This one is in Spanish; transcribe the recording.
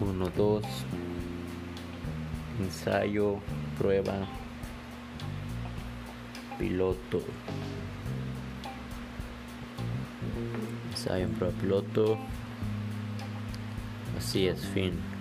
1 2 ensayo prueba. Piloto. Ensayo prueba piloto. Así es fin.